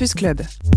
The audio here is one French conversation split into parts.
Campus Club.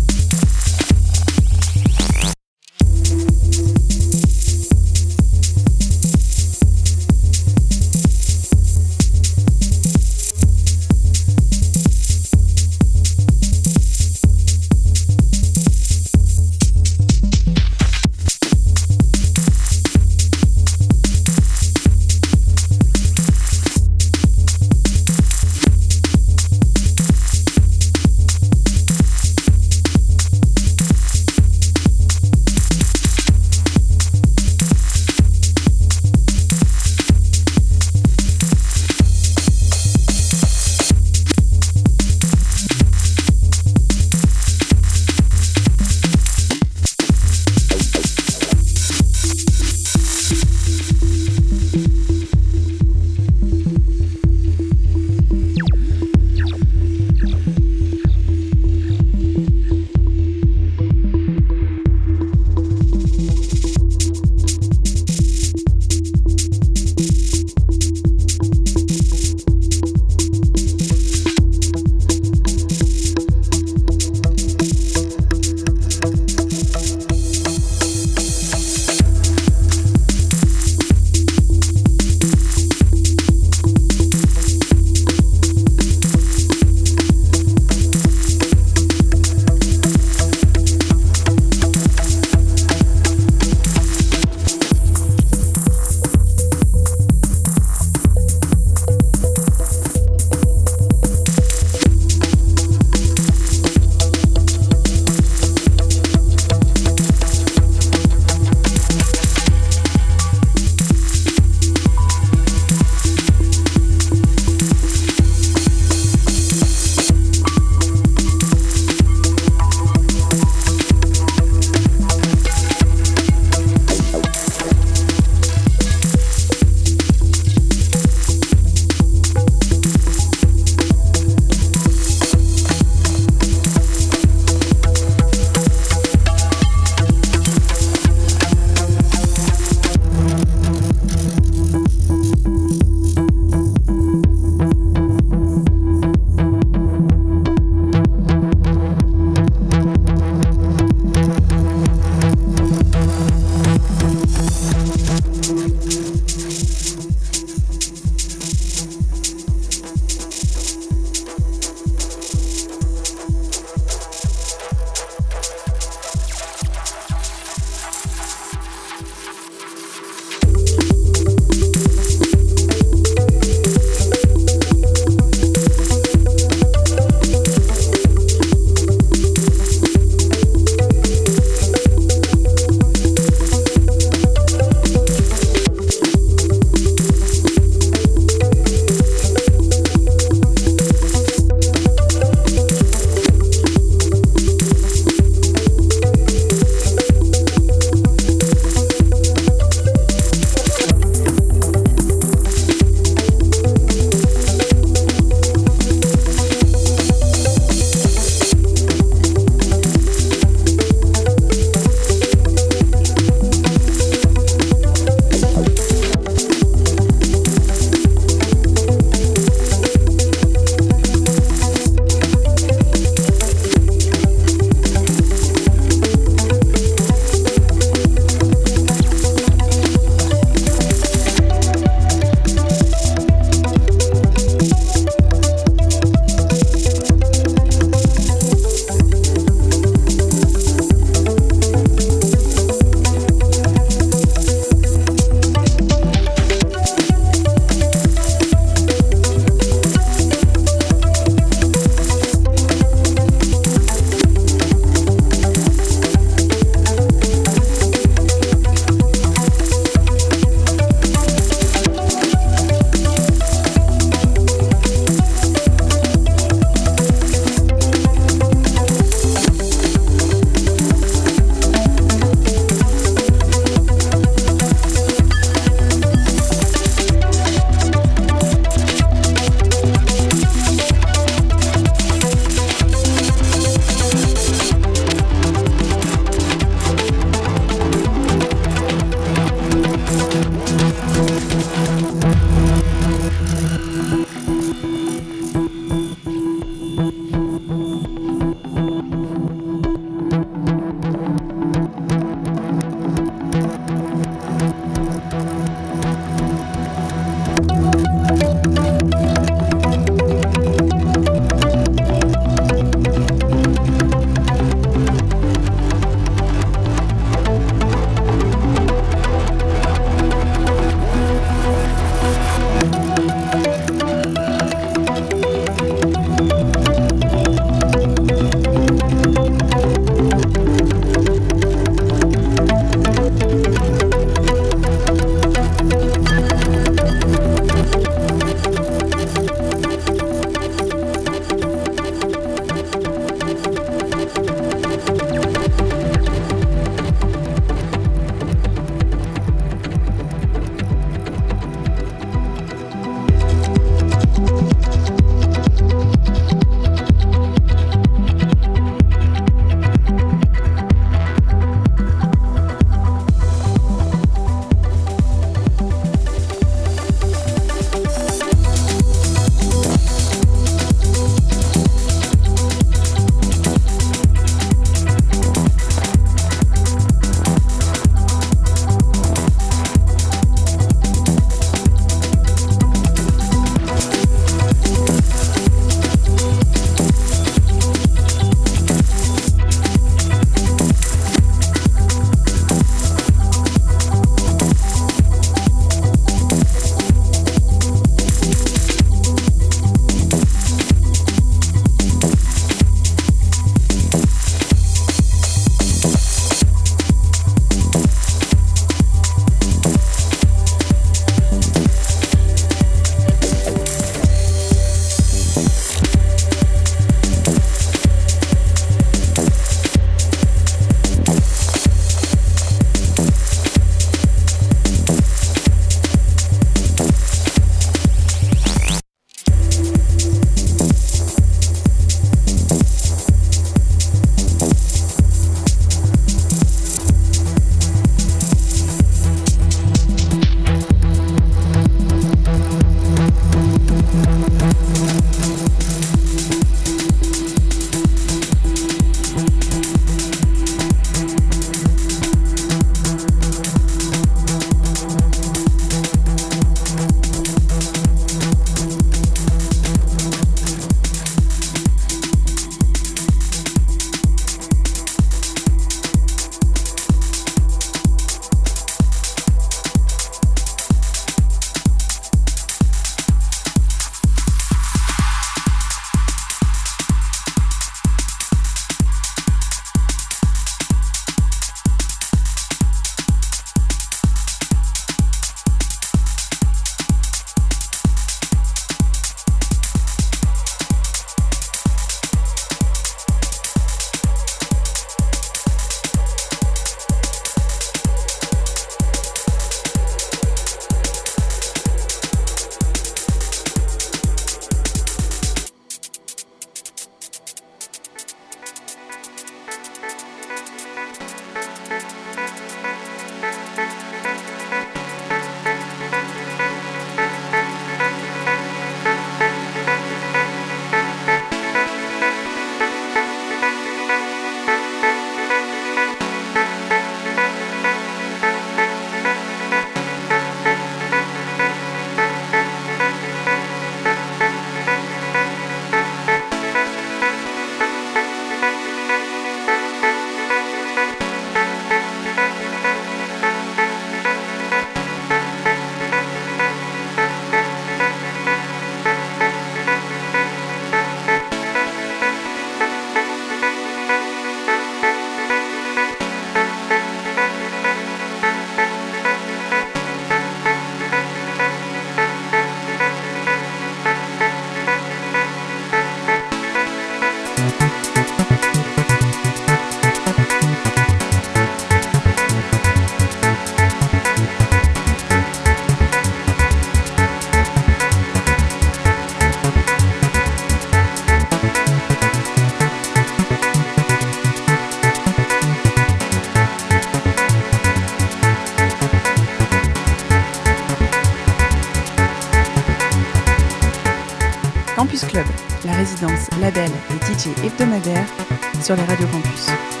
Sur les radios campus.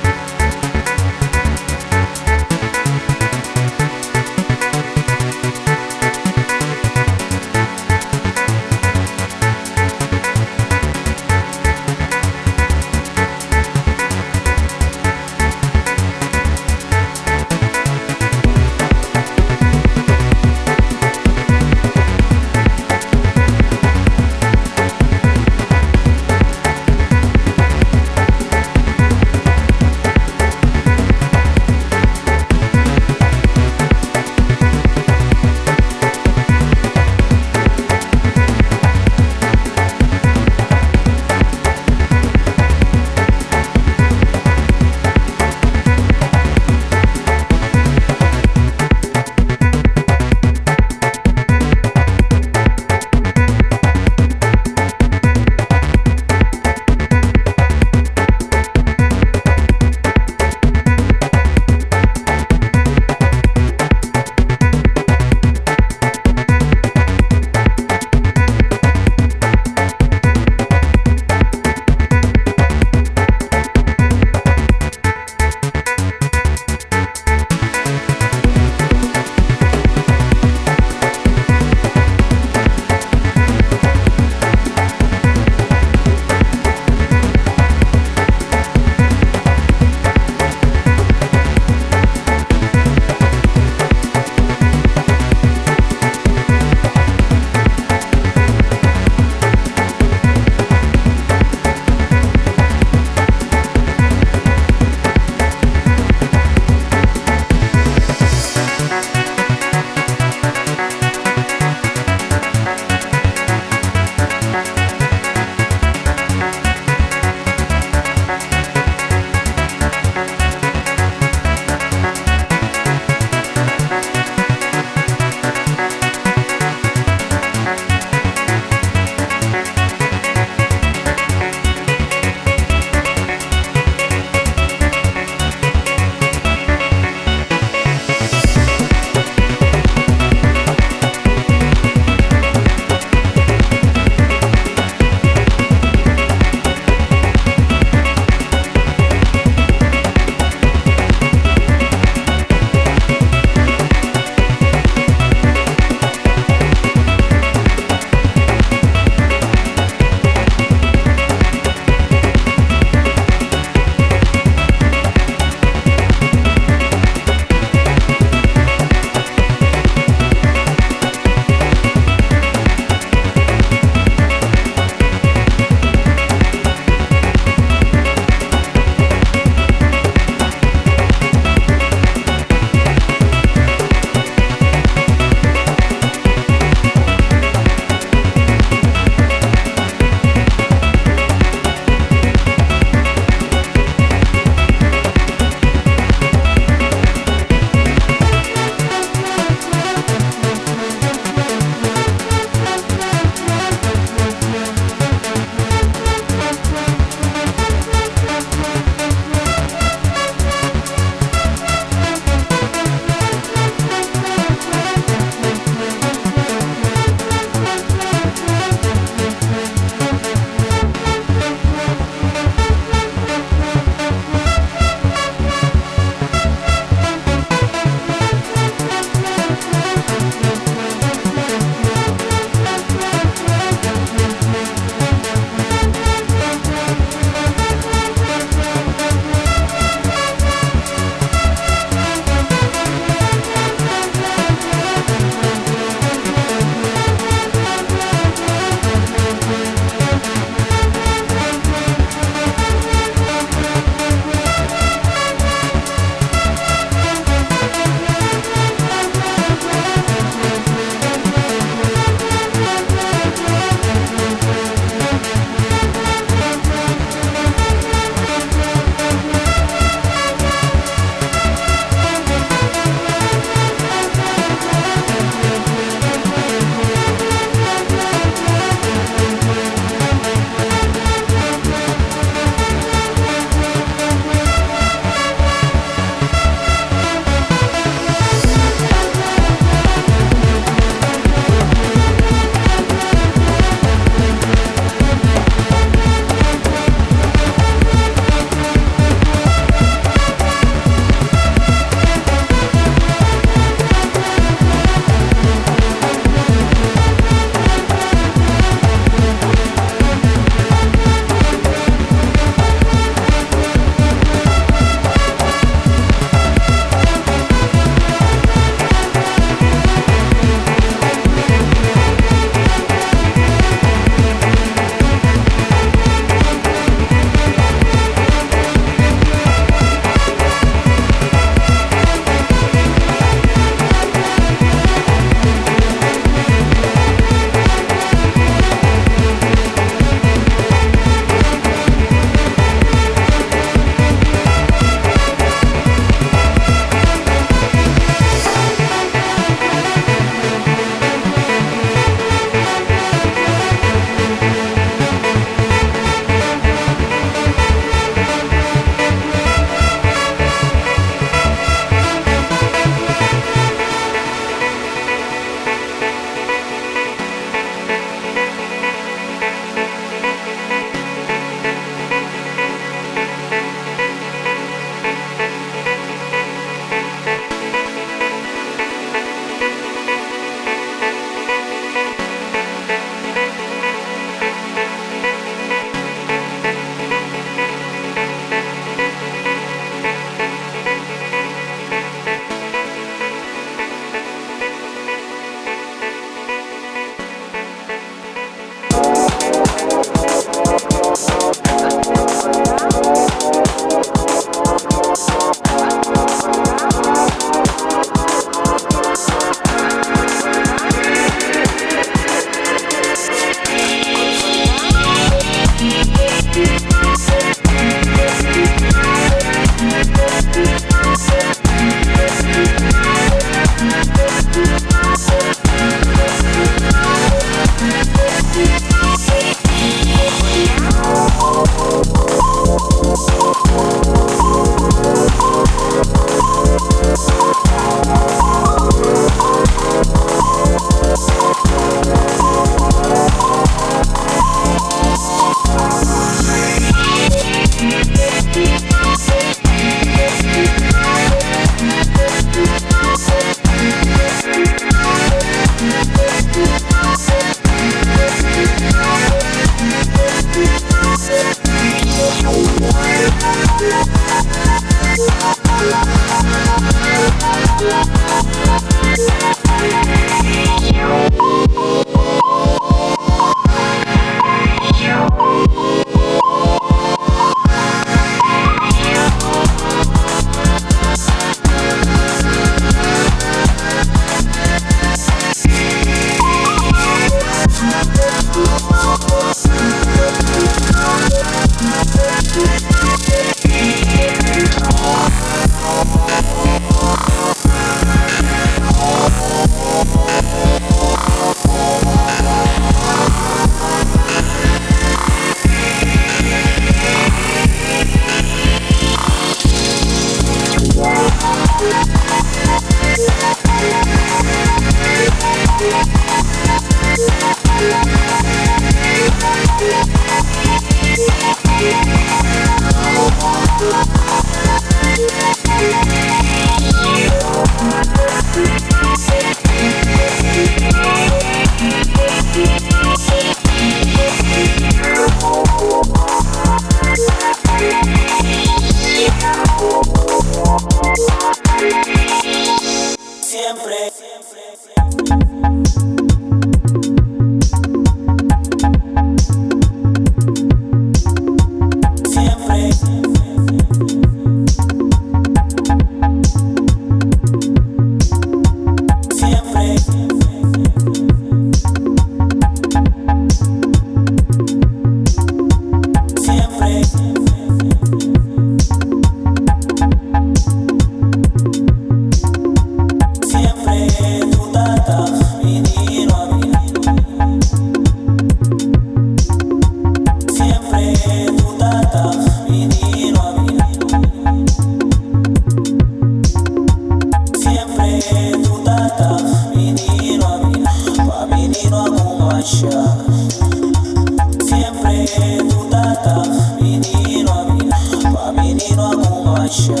mimi no mu masha